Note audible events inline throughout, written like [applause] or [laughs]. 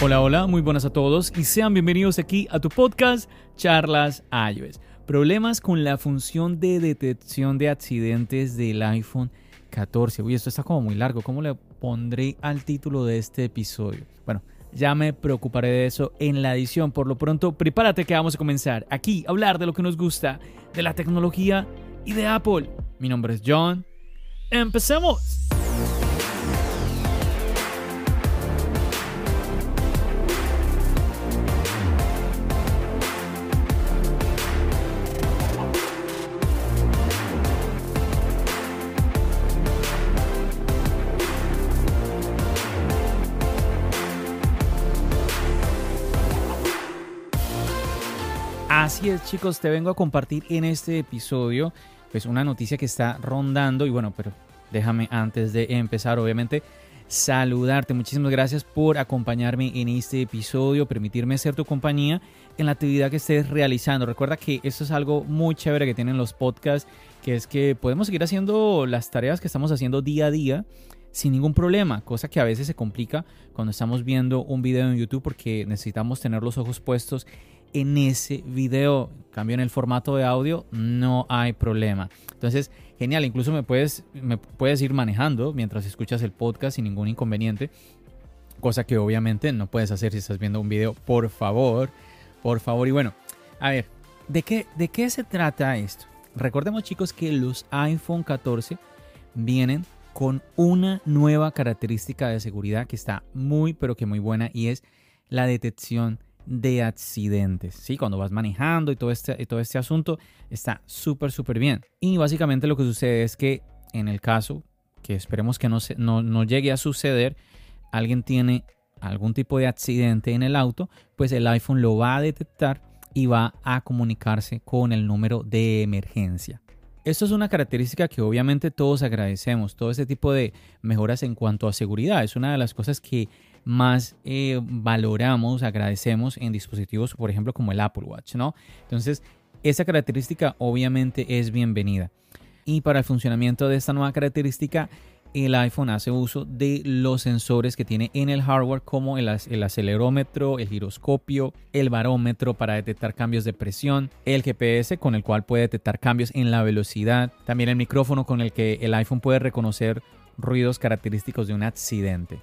Hola, hola, muy buenas a todos y sean bienvenidos aquí a tu podcast Charlas iOS. Problemas con la función de detección de accidentes del iPhone 14. Uy, esto está como muy largo. ¿Cómo le pondré al título de este episodio? Bueno, ya me preocuparé de eso en la edición. Por lo pronto, prepárate que vamos a comenzar aquí a hablar de lo que nos gusta, de la tecnología y de Apple. Mi nombre es John. ¡Empecemos! Así es, chicos, te vengo a compartir en este episodio pues una noticia que está rondando y bueno, pero déjame antes de empezar, obviamente, saludarte. Muchísimas gracias por acompañarme en este episodio, permitirme ser tu compañía en la actividad que estés realizando. Recuerda que esto es algo muy chévere que tienen los podcasts, que es que podemos seguir haciendo las tareas que estamos haciendo día a día sin ningún problema, cosa que a veces se complica cuando estamos viendo un video en YouTube porque necesitamos tener los ojos puestos en ese video. Cambio en el formato de audio, no hay problema. Entonces, genial, incluso me puedes, me puedes ir manejando mientras escuchas el podcast sin ningún inconveniente. Cosa que obviamente no puedes hacer si estás viendo un video. Por favor, por favor. Y bueno, a ver, ¿de qué, de qué se trata esto? Recordemos chicos que los iPhone 14 vienen con una nueva característica de seguridad que está muy pero que muy buena y es la detección de accidentes. ¿sí? Cuando vas manejando y todo este, todo este asunto está súper, súper bien. Y básicamente lo que sucede es que en el caso, que esperemos que no, se, no, no llegue a suceder, alguien tiene algún tipo de accidente en el auto, pues el iPhone lo va a detectar y va a comunicarse con el número de emergencia. Esto es una característica que obviamente todos agradecemos, todo este tipo de mejoras en cuanto a seguridad. Es una de las cosas que más eh, valoramos, agradecemos en dispositivos, por ejemplo, como el Apple Watch, ¿no? Entonces, esa característica obviamente es bienvenida. Y para el funcionamiento de esta nueva característica, el iPhone hace uso de los sensores que tiene en el hardware como el, el, acelerómetro, el giroscopio, el barómetro para detectar cambios de presión, el GPS con el cual puede detectar cambios en la velocidad, también el micrófono con el que el iPhone puede reconocer ruidos característicos de un accidente.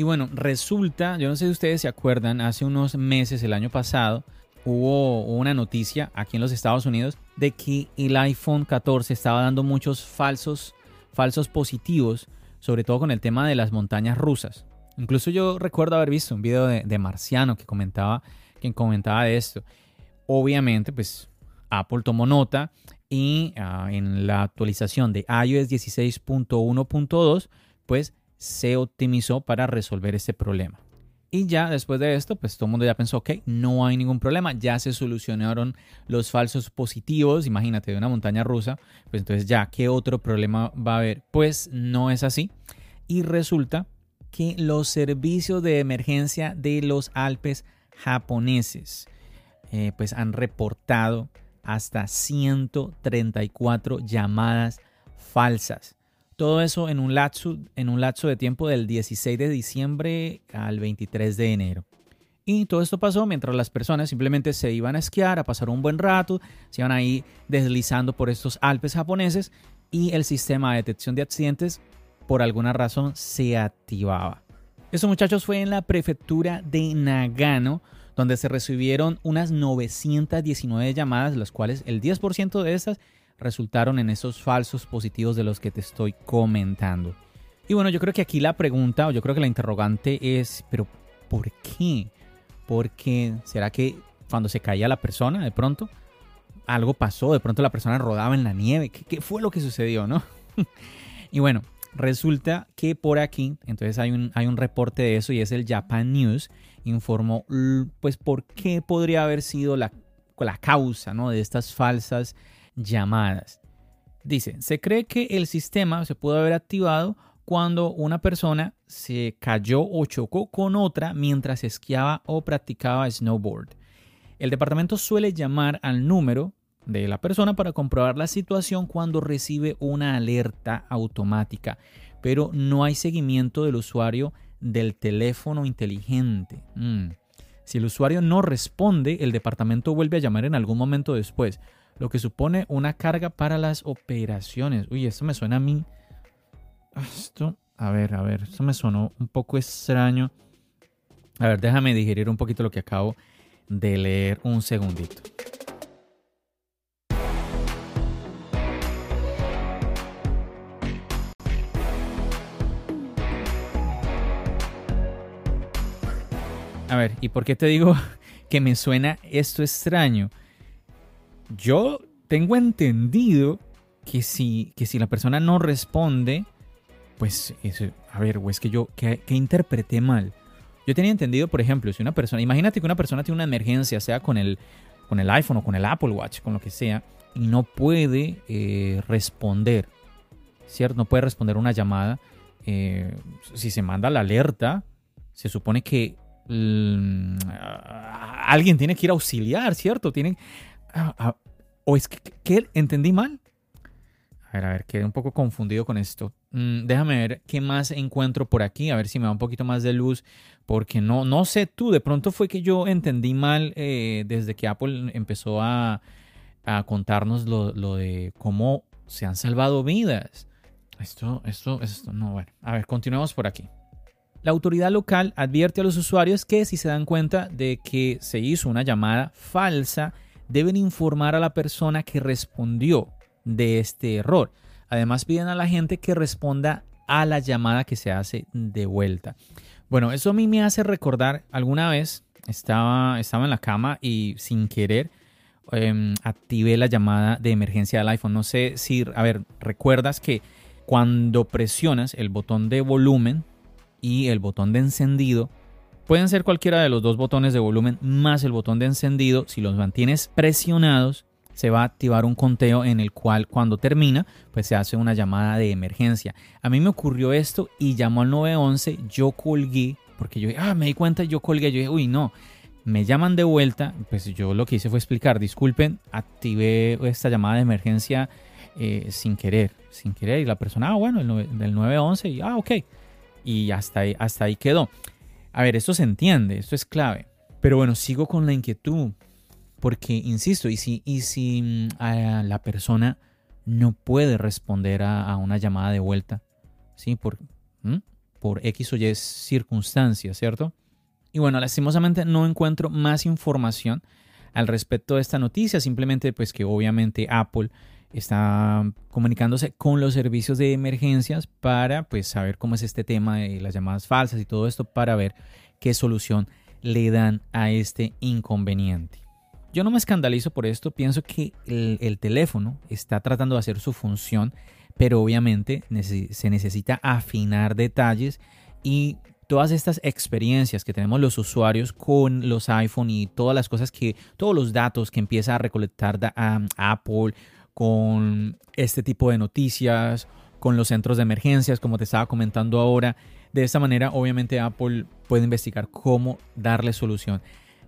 Y bueno, resulta, yo no sé si ustedes se acuerdan, hace unos meses, el año pasado, hubo una noticia aquí en los Estados Unidos de que el iPhone 14 estaba dando muchos falsos, falsos positivos, sobre todo con el tema de las montañas rusas. Incluso yo recuerdo haber visto un video de, Marciano que comentaba, quien comentaba de esto. Obviamente, pues Apple tomó nota y ah, en la actualización de iOS 16.1.2, pues se optimizó para resolver este problema. Y ya después de esto, pues todo el mundo ya pensó, ok, no hay ningún problema, ya se solucionaron los falsos positivos, imagínate, de una montaña rusa, pues entonces ya, ¿qué otro problema va a haber? Pues no es así. Y resulta que los servicios de emergencia de los Alpes japoneses, eh, pues han reportado hasta 134 llamadas falsas. Todo eso en un, lapso, en un lapso de tiempo del 16 de diciembre al 23 de enero. Y todo esto pasó mientras las personas simplemente se iban a esquiar, a pasar un buen rato, se iban ahí deslizando por estos Alpes japoneses y el sistema de detección de accidentes por alguna razón se activaba. Eso muchachos fue en la prefectura de Nagano, donde se recibieron unas 919 llamadas, las cuales el 10% de estas resultaron en esos falsos positivos de los que te estoy comentando. Y bueno, yo creo que aquí la pregunta, o yo creo que la interrogante es, pero ¿por qué? Porque será que cuando se caía la persona, de pronto, algo pasó, de pronto la persona rodaba en la nieve, ¿qué, fue lo que sucedió, no? [laughs] y bueno, resulta que por aquí, entonces hay un, hay un reporte de eso y es el Japan News, informó pues por qué podría haber sido la, la causa, ¿no? De estas falsas llamadas. Dice, se cree que el sistema se pudo haber activado cuando una persona se cayó o chocó con otra mientras esquiaba o practicaba snowboard. El departamento suele llamar al número de la persona para comprobar la situación cuando recibe una alerta automática, pero no hay seguimiento del usuario del teléfono inteligente. Mm. Si el usuario no responde, el departamento vuelve a llamar en algún momento después, lo que supone una carga para las operaciones. Uy, esto me suena a mí. Ah, esto, a ver, a ver, esto me sonó un poco extraño. A ver, déjame digerir un poquito lo que acabo de leer un segundito. A ver, ¿y por qué te digo [laughs] que me suena esto extraño? Yo tengo entendido que si, que si la persona no responde, pues, a ver, o es que yo, que, interpreté mal. Yo tenía entendido, por ejemplo, si una persona, imagínate que una persona tiene una emergencia, sea con el, con el iPhone o con el Apple Watch, con lo que sea, y no puede eh, responder, ¿cierto? No puede responder una llamada. Eh, si se manda la alerta, se supone que Mm, alguien tiene que ir a auxiliar, ¿cierto? Tienen, ¿O es que, entendí mal? A ver, a ver, quedé un poco confundido con esto. Mm, déjame ver qué más encuentro por aquí, a ver si me da un poquito más de luz, porque no, no sé tú, de pronto fue que yo entendí mal eh, desde que Apple empezó a, contarnos lo, de cómo se han salvado vidas. Esto, esto, esto, no, bueno, a ver, continuemos por aquí. La autoridad local advierte a los usuarios que si se dan cuenta de que se hizo una llamada falsa, deben informar a la persona que respondió de este error. Además piden a la gente que responda a la llamada que se hace de vuelta. Bueno, eso a mí me hace recordar alguna vez estaba, estaba en la cama y sin querer em, activé la llamada de emergencia del iPhone. No sé si, a ver, recuerdas que cuando presionas el botón de volumen y el botón de encendido. Pueden ser cualquiera de los dos botones de volumen más el botón de encendido. Si los mantienes presionados, se va a activar un conteo en el cual cuando termina, pues se hace una llamada de emergencia. A mí me ocurrió esto y llamó al 911, yo colgué, porque yo ah, me di cuenta, yo colgué, yo dije, uy, no, me llaman de vuelta, pues yo lo que hice fue explicar, disculpen, activé esta llamada de emergencia eh, sin querer, sin querer, y la persona, ah, bueno, el, del 911, y ah, ok y hasta ahí, hasta ahí quedó. A ver, esto se entiende, esto es clave. Pero bueno, sigo con la inquietud. Porque, insisto, y si, y si mm, la persona no puede responder a, una llamada de vuelta, ¿sí? Por, por X o Y circunstancias, ¿cierto? Y bueno, lastimosamente no encuentro más información al respecto de esta noticia, simplemente pues que obviamente Apple está comunicándose con los servicios de emergencias para pues saber cómo es este tema de las llamadas falsas y todo esto para ver qué solución le dan a este inconveniente. Yo no me escandalizo por esto, pienso que el, teléfono está tratando de hacer su función, pero obviamente se necesita afinar detalles y todas estas experiencias que tenemos los usuarios con los iPhone y todas las cosas que, todos los datos que empieza a recolectar Apple con este tipo de noticias, con los centros de emergencias, como te estaba comentando ahora. De esta manera, obviamente, Apple puede investigar cómo darle solución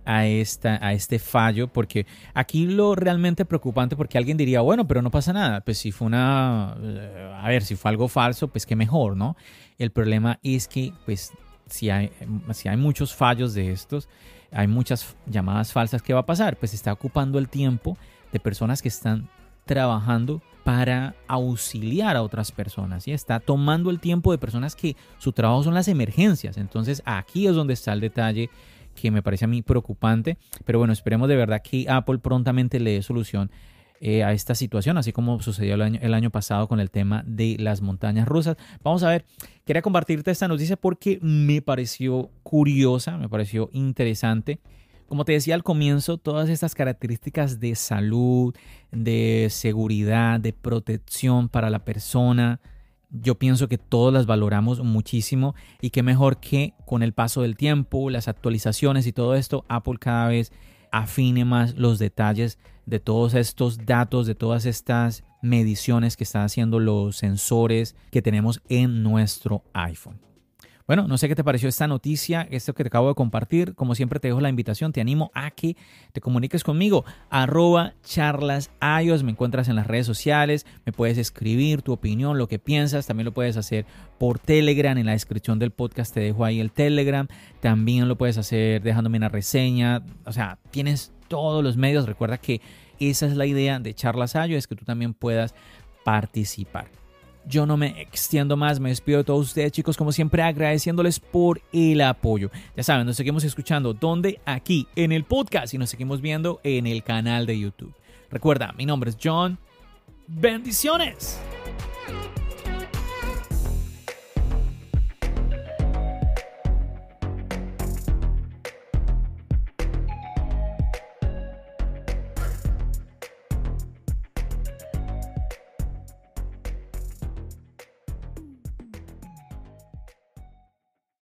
a, esta, a este fallo, porque aquí lo realmente preocupante, porque alguien diría, bueno, pero no pasa nada, pues si fue una, a ver, si fue algo falso, pues qué mejor, ¿no? El problema es que, pues, si hay, si hay muchos fallos de estos, hay muchas llamadas falsas, ¿qué va a pasar? Pues está ocupando el tiempo de personas que están trabajando para auxiliar a otras personas y está tomando el tiempo de personas que su trabajo son las emergencias. Entonces aquí es donde está el detalle que me parece a mí preocupante, pero bueno, esperemos de verdad que Apple prontamente le dé solución eh, a esta situación, así como sucedió el año, el año pasado con el tema de las montañas rusas. Vamos a ver, quería compartirte esta noticia porque me pareció curiosa, me pareció interesante. Como te decía al comienzo, todas estas características de salud, de seguridad, de protección para la persona, yo pienso que todos las valoramos muchísimo y que mejor que con el paso del tiempo, las actualizaciones y todo esto, Apple cada vez afine más los detalles de todos estos datos, de todas estas mediciones que están haciendo los sensores que tenemos en nuestro iPhone. Bueno, no sé qué te pareció esta noticia, esto que te acabo de compartir. Como siempre te dejo la invitación, te animo a que te comuniques conmigo. Arroba charlas me encuentras en las redes sociales, me puedes escribir tu opinión, lo que piensas, también lo puedes hacer por Telegram, en la descripción del podcast te dejo ahí el Telegram, también lo puedes hacer dejándome una reseña, o sea, tienes todos los medios, recuerda que esa es la idea de Charlas Ayo, es que tú también puedas participar. Yo no me extiendo más, me despido de todos ustedes chicos, como siempre agradeciéndoles por el apoyo. Ya saben, nos seguimos escuchando donde aquí en el podcast y nos seguimos viendo en el canal de YouTube. Recuerda, mi nombre es John. Bendiciones.